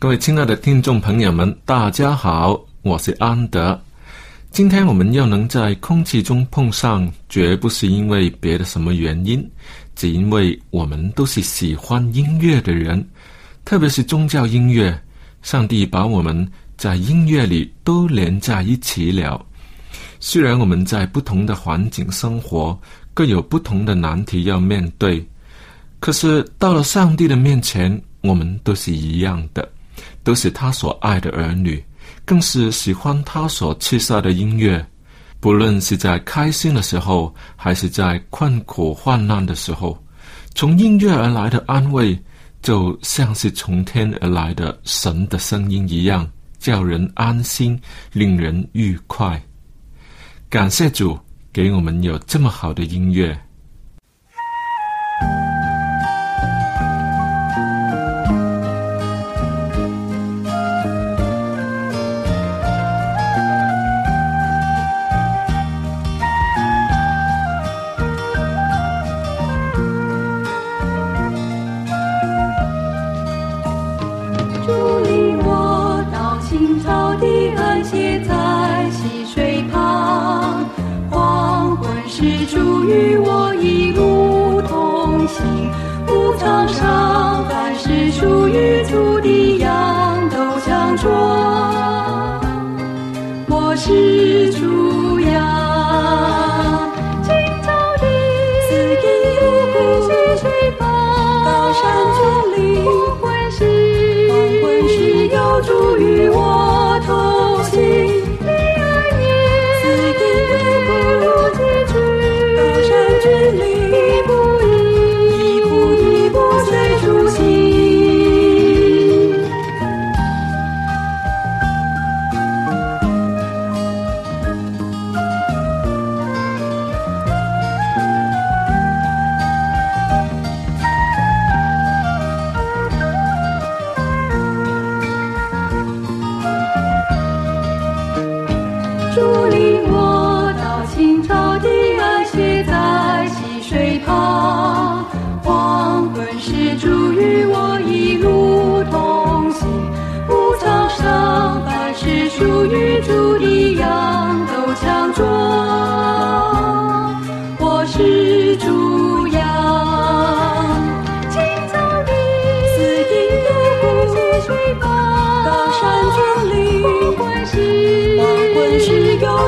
各位亲爱的听众朋友们，大家好，我是安德。今天我们又能在空气中碰上，绝不是因为别的什么原因，只因为我们都是喜欢音乐的人，特别是宗教音乐。上帝把我们在音乐里都连在一起了。虽然我们在不同的环境生活，各有不同的难题要面对，可是到了上帝的面前，我们都是一样的。都是他所爱的儿女，更是喜欢他所赐下的音乐。不论是在开心的时候，还是在困苦患难的时候，从音乐而来的安慰，就像是从天而来的神的声音一样，叫人安心，令人愉快。感谢主给我们有这么好的音乐。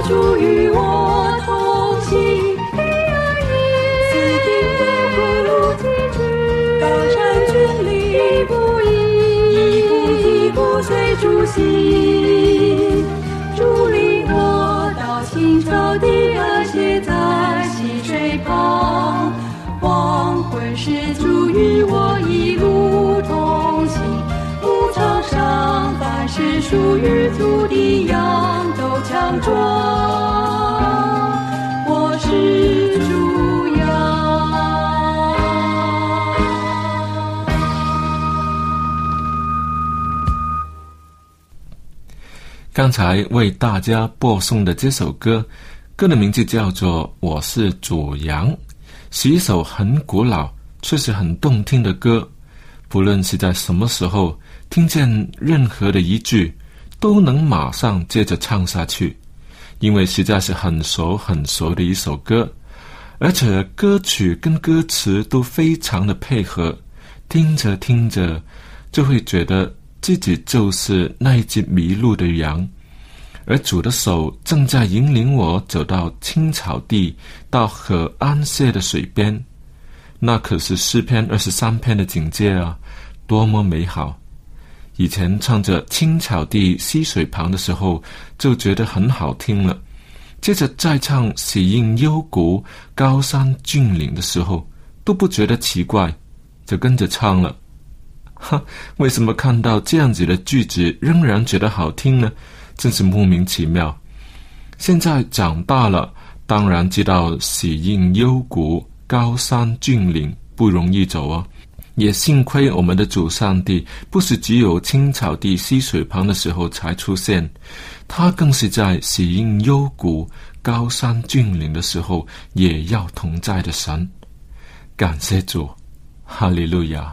主与我同行，一二一，四平不路崎岖，高山峻岭一步一，步随主行。主领我到青草地，儿歇在溪水旁，黄昏时主与我一属于土地样都强壮。我是主羊。刚才为大家播送的这首歌，歌的名字叫做《我是主羊》，是一首很古老。却是很动听的歌，不论是在什么时候听见任何的一句，都能马上接着唱下去，因为实在是很熟很熟的一首歌，而且歌曲跟歌词都非常的配合，听着听着就会觉得。自己就是那一只迷路的羊，而主的手正在引领我走到青草地，到河安歇的水边。那可是诗篇二十三篇的境界啊，多么美好！以前唱着青草地溪水旁的时候，就觉得很好听了。接着再唱喜映幽谷高山峻岭的时候，都不觉得奇怪，就跟着唱了。哈，为什么看到这样子的句子仍然觉得好听呢？真是莫名其妙。现在长大了，当然知道喜映幽谷、高山峻岭不容易走啊。也幸亏我们的主上帝不是只有青草地溪水旁的时候才出现，他更是在喜映幽谷、高山峻岭的时候也要同在的神。感谢主，哈利路亚。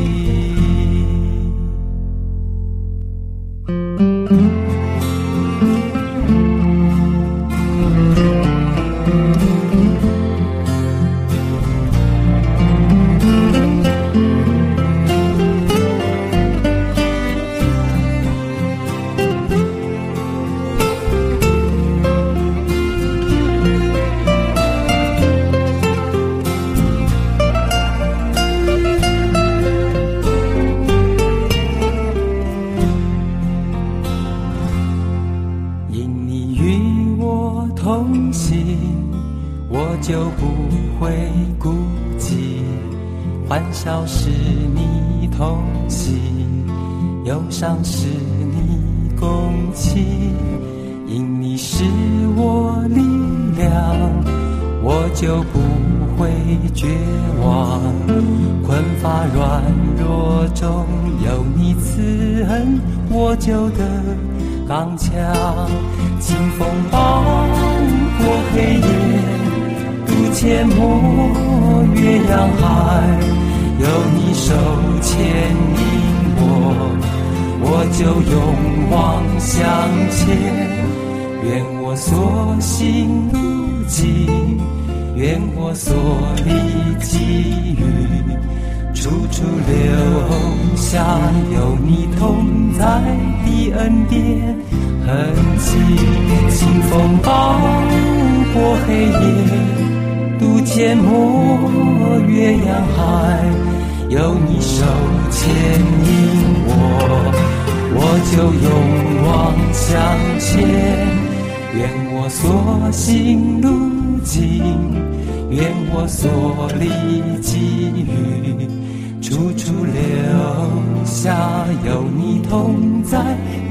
就得刚强，清风暴过黑夜，渡阡陌越洋海，有你手牵引我，我就勇往向前。愿我所行路径，愿我所立给予。处处留下有你同在的恩典痕迹，清风暴过黑夜，渡阡陌越洋海，有你手牵引我，我就勇往向前。愿我所行路径，愿我所立给予。处处留下有你同在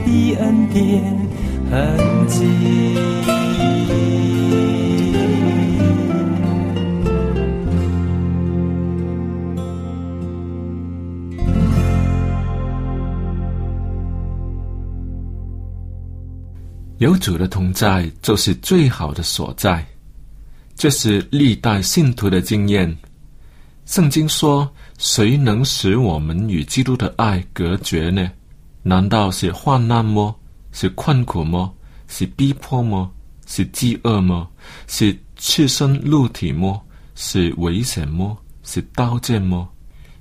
的恩典痕迹有主的同在就是最好的所在这是历代信徒的经验。圣经说谁能使我们与基督的爱隔绝呢？难道是患难么？是困苦么？是逼迫么？是饥饿么？是赤身露体么？是危险么？是刀剑么？”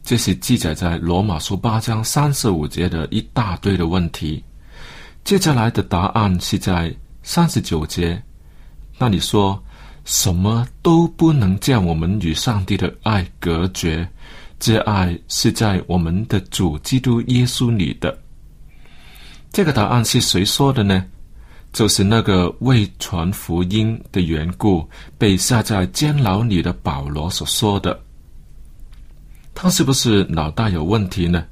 这是记载在罗马书八章三十五节的一大堆的问题。接下来的答案是在三十九节，那里说什么都不能将我们与上帝的爱隔绝，这爱是在我们的主基督耶稣里的。这个答案是谁说的呢？就是那个为传福音的缘故被下在监牢里的保罗所说的。他是不是脑袋有问题呢？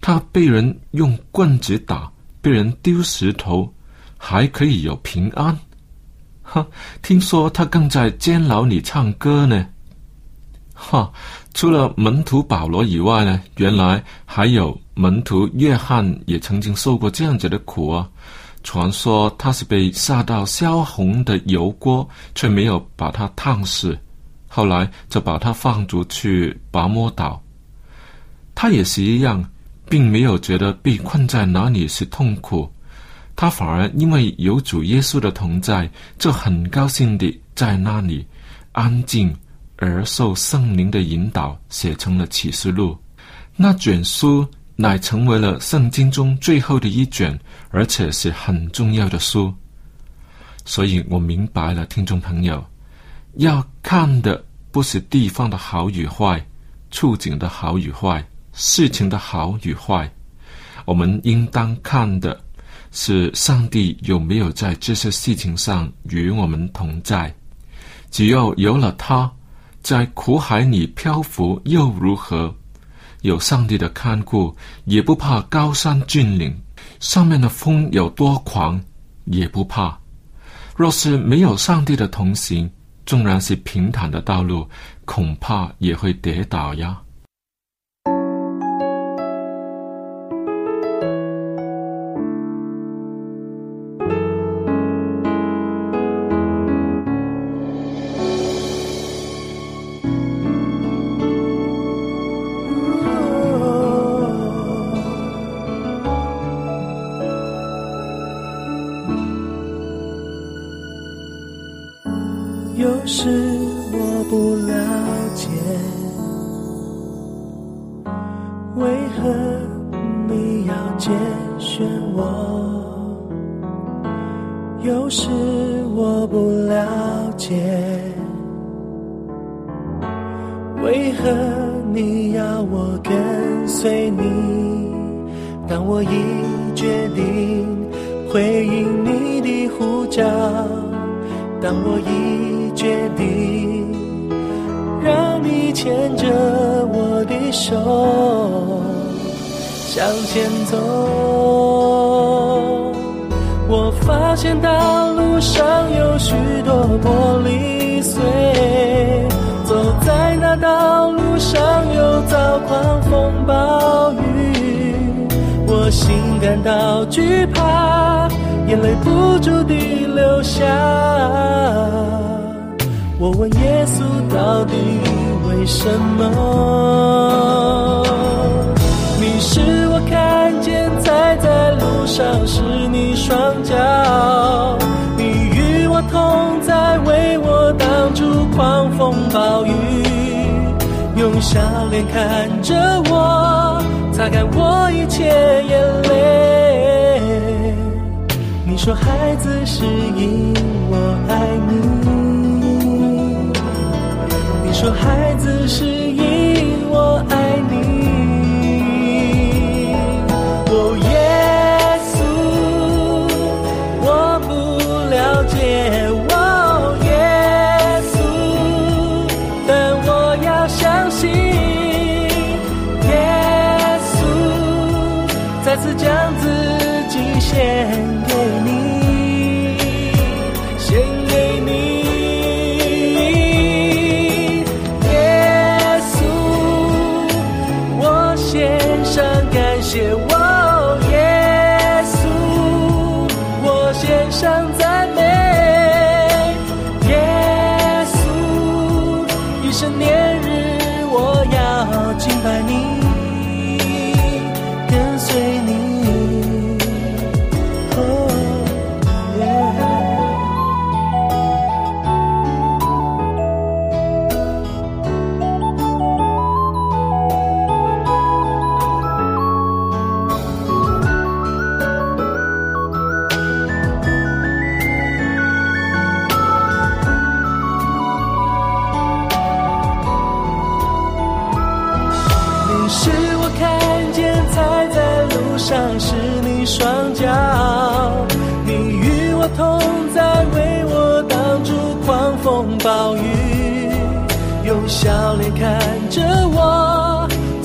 他被人用棍子打。被人丢石头，还可以有平安？哈，听说他更在监牢里唱歌呢。哈，除了门徒保罗以外呢，原来还有门徒约翰也曾经受过这样子的苦啊。传说他是被下到烧红的油锅，却没有把他烫死，后来就把他放逐去拔摩岛。他也是一样。并没有觉得被困在哪里是痛苦，他反而因为有主耶稣的同在，就很高兴地在那里安静而受圣灵的引导，写成了启示录。那卷书乃成为了圣经中最后的一卷，而且是很重要的书。所以我明白了，听众朋友要看的不是地方的好与坏，处境的好与坏。事情的好与坏，我们应当看的是上帝有没有在这些事情上与我们同在。只要有了他，在苦海里漂浮又如何？有上帝的看顾，也不怕高山峻岭，上面的风有多狂，也不怕。若是没有上帝的同行，纵然是平坦的道路，恐怕也会跌倒呀。当我已决定回应你的呼叫，当我已决定让你牵着我的手向前走。我发现道路上有许多玻璃碎，走在那道路上又遭狂风暴雨。心感到惧怕，眼泪不住地流下。我问耶稣，到底为什么？你是我看见踩在路上是你双脚，你与我同在，为我挡住狂风暴雨，用笑脸看着我，擦干我一切眼泪。你说孩子是因我爱你，你说孩子是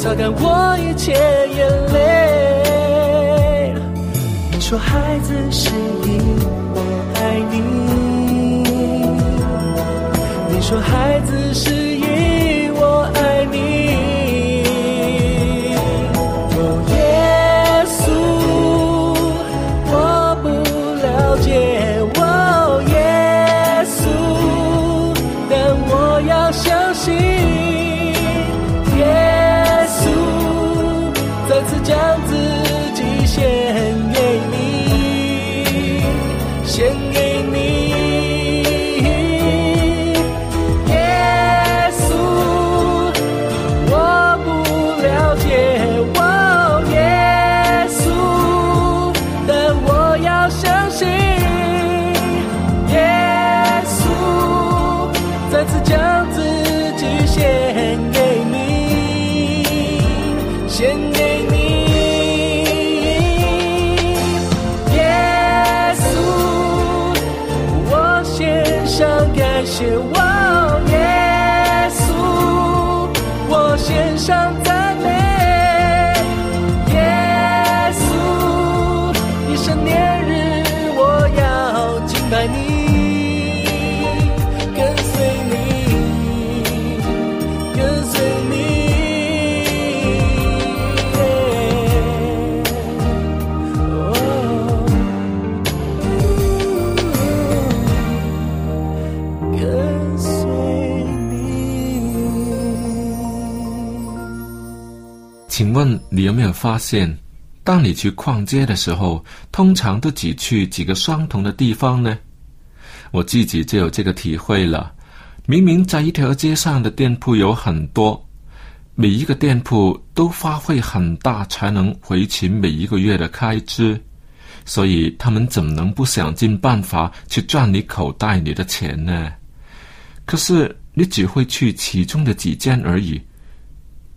擦干我一切眼泪。你说孩子是因我爱你，你说孩子是再次将请问你有没有发现，当你去逛街的时候，通常都只去几个相同的地方呢？我自己就有这个体会了。明明在一条街上的店铺有很多，每一个店铺都花费很大才能维持每一个月的开支，所以他们怎么能不想尽办法去赚你口袋里的钱呢？可是你只会去其中的几间而已。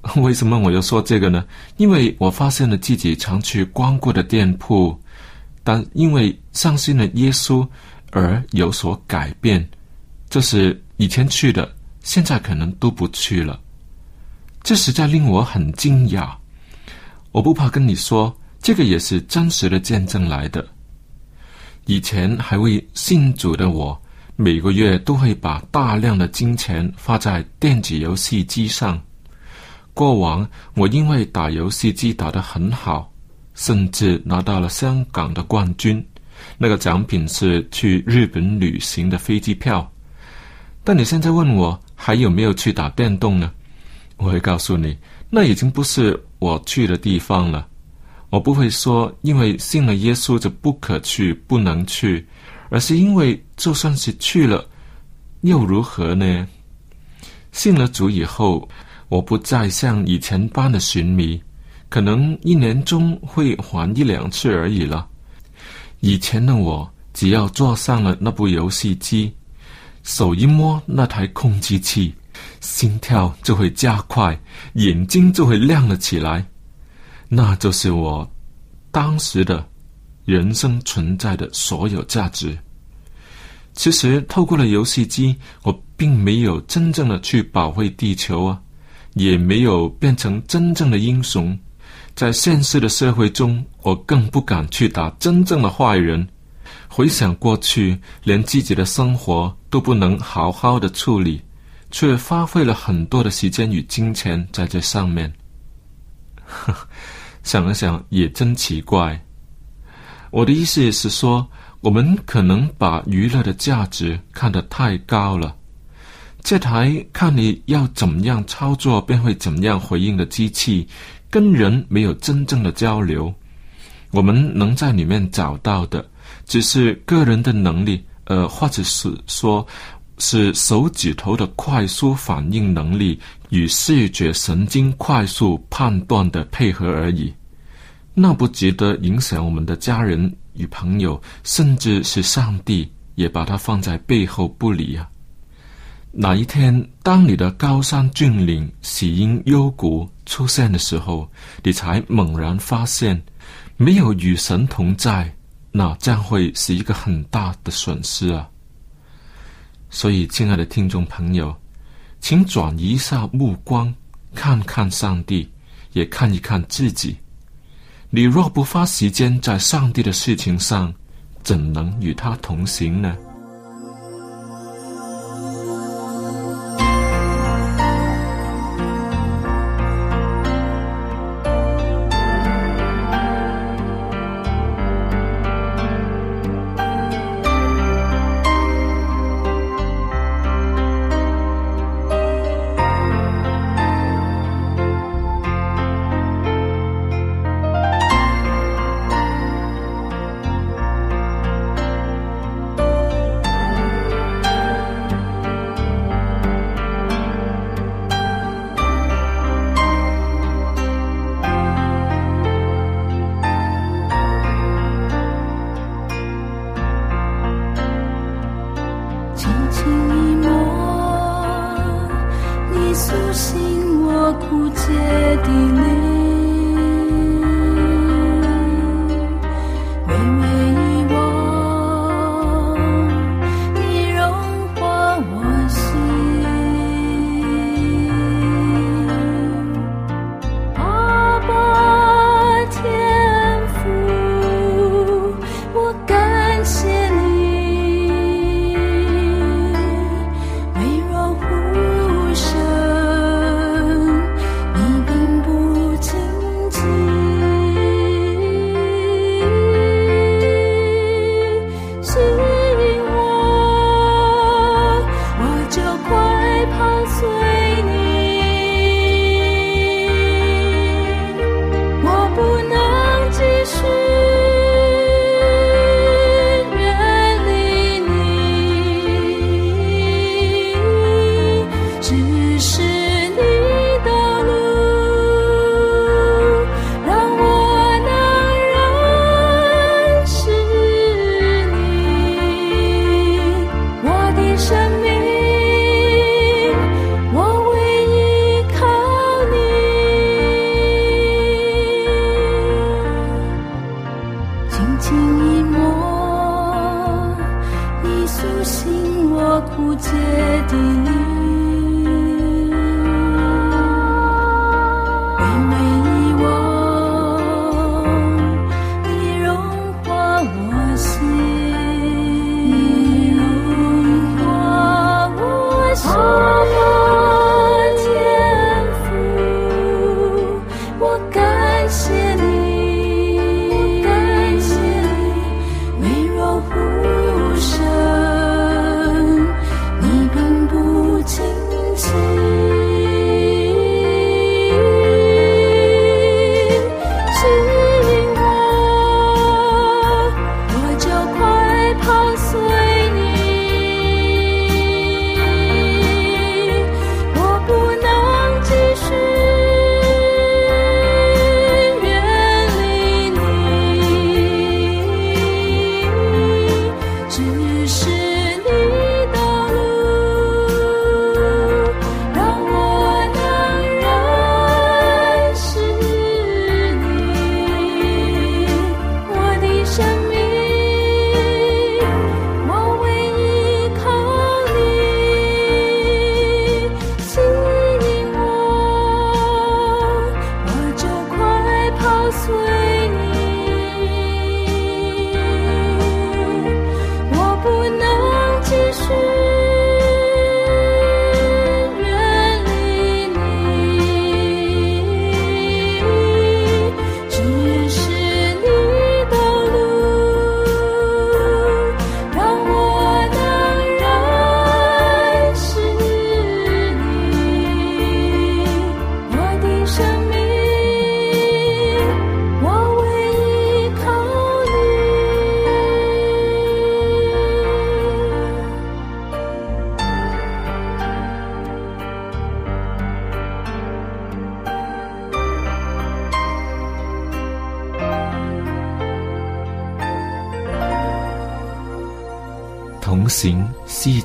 为什么我要说这个呢？因为我发现了自己常去光顾的店铺，但因为相信了耶稣而有所改变，就是以前去的，现在可能都不去了。这实在令我很惊讶。我不怕跟你说，这个也是真实的见证来的。以前还未信主的我，每个月都会把大量的金钱花在电子游戏机上。过往我因为打游戏机打得很好，甚至拿到了香港的冠军，那个奖品是去日本旅行的飞机票。但你现在问我还有没有去打电动呢？我会告诉你，那已经不是我去的地方了。我不会说因为信了耶稣就不可去、不能去，而是因为就算是去了，又如何呢？信了主以后，我不再像以前般的寻迷，可能一年中会还一两次而已了。以前的我，只要坐上了那部游戏机，手一摸那台控制器，心跳就会加快，眼睛就会亮了起来。那就是我当时的人生存在的所有价值。其实，透过了游戏机，我并没有真正的去保卫地球啊，也没有变成真正的英雄。在现实的社会中，我更不敢去打真正的坏人。回想过去，连自己的生活都不能好好的处理，却花费了很多的时间与金钱在这上面。想了想，也真奇怪。我的意思是说，我们可能把娱乐的价值看得太高了。这台看你要怎么样操作便会怎么样回应的机器，跟人没有真正的交流。我们能在里面找到的，只是个人的能力，呃，或者是说，是手指头的快速反应能力与视觉神经快速判断的配合而已。那不值得影响我们的家人与朋友，甚至是上帝，也把它放在背后不理啊。哪一天，当你的高山峻岭、喜阴幽谷出现的时候，你才猛然发现，没有与神同在，那将会是一个很大的损失啊！所以，亲爱的听众朋友，请转移一下目光，看看上帝，也看一看自己。你若不花时间在上帝的事情上，怎能与他同行呢？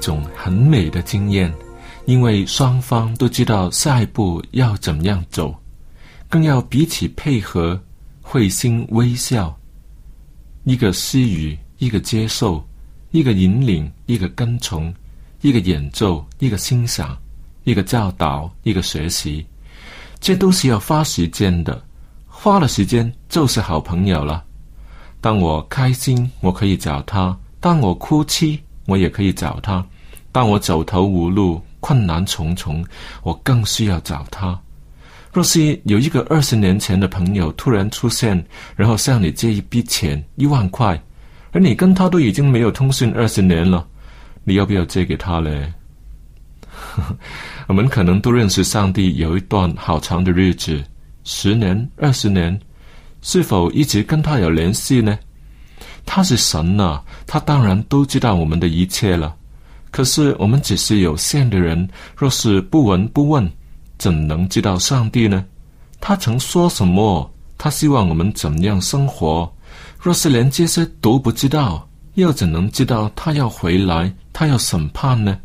种很美的经验，因为双方都知道下一步要怎么样走，更要彼此配合，会心微笑。一个施予，一个接受，一个引领，一个跟从，一个演奏，一个欣赏，一个教导，一个学习，这都是要花时间的。花了时间就是好朋友了。当我开心，我可以找他；当我哭泣，我也可以找他；当我走投无路、困难重重，我更需要找他。若是有一个二十年前的朋友突然出现，然后向你借一笔钱一万块，而你跟他都已经没有通讯二十年了，你要不要借给他嘞？我们可能都认识上帝有一段好长的日子，十年、二十年。是否一直跟他有联系呢？他是神呐，他当然都知道我们的一切了。可是我们只是有限的人，若是不闻不问，怎能知道上帝呢？他曾说什么？他希望我们怎样生活？若是连这些都不知道，又怎能知道他要回来，他要审判呢？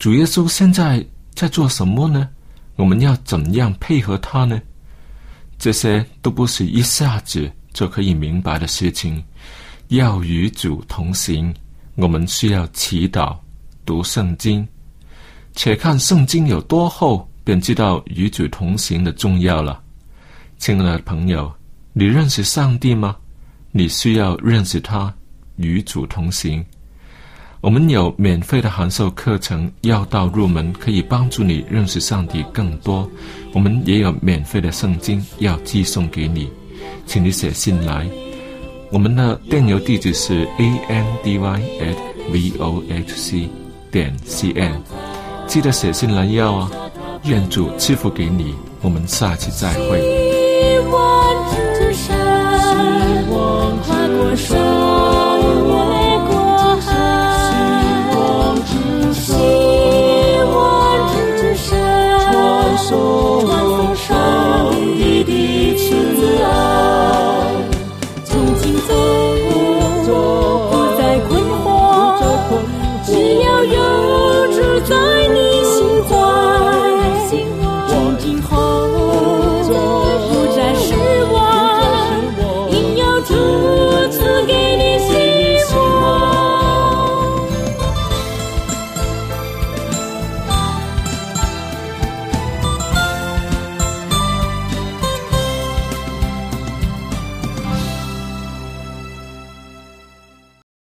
主耶稣现在在做什么呢？我们要怎样配合他呢？这些都不是一下子就可以明白的事情。要与主同行，我们需要祈祷、读圣经。且看圣经有多厚，便知道与主同行的重要了。亲爱的朋友，你认识上帝吗？你需要认识他，与主同行。我们有免费的函授课程，要道入门，可以帮助你认识上帝更多。我们也有免费的圣经要寄送给你，请你写信来。我们的电邮地址是 a n d y at v o h c 点 c n，记得写信来要啊。愿主赐福给你，我们下期再会。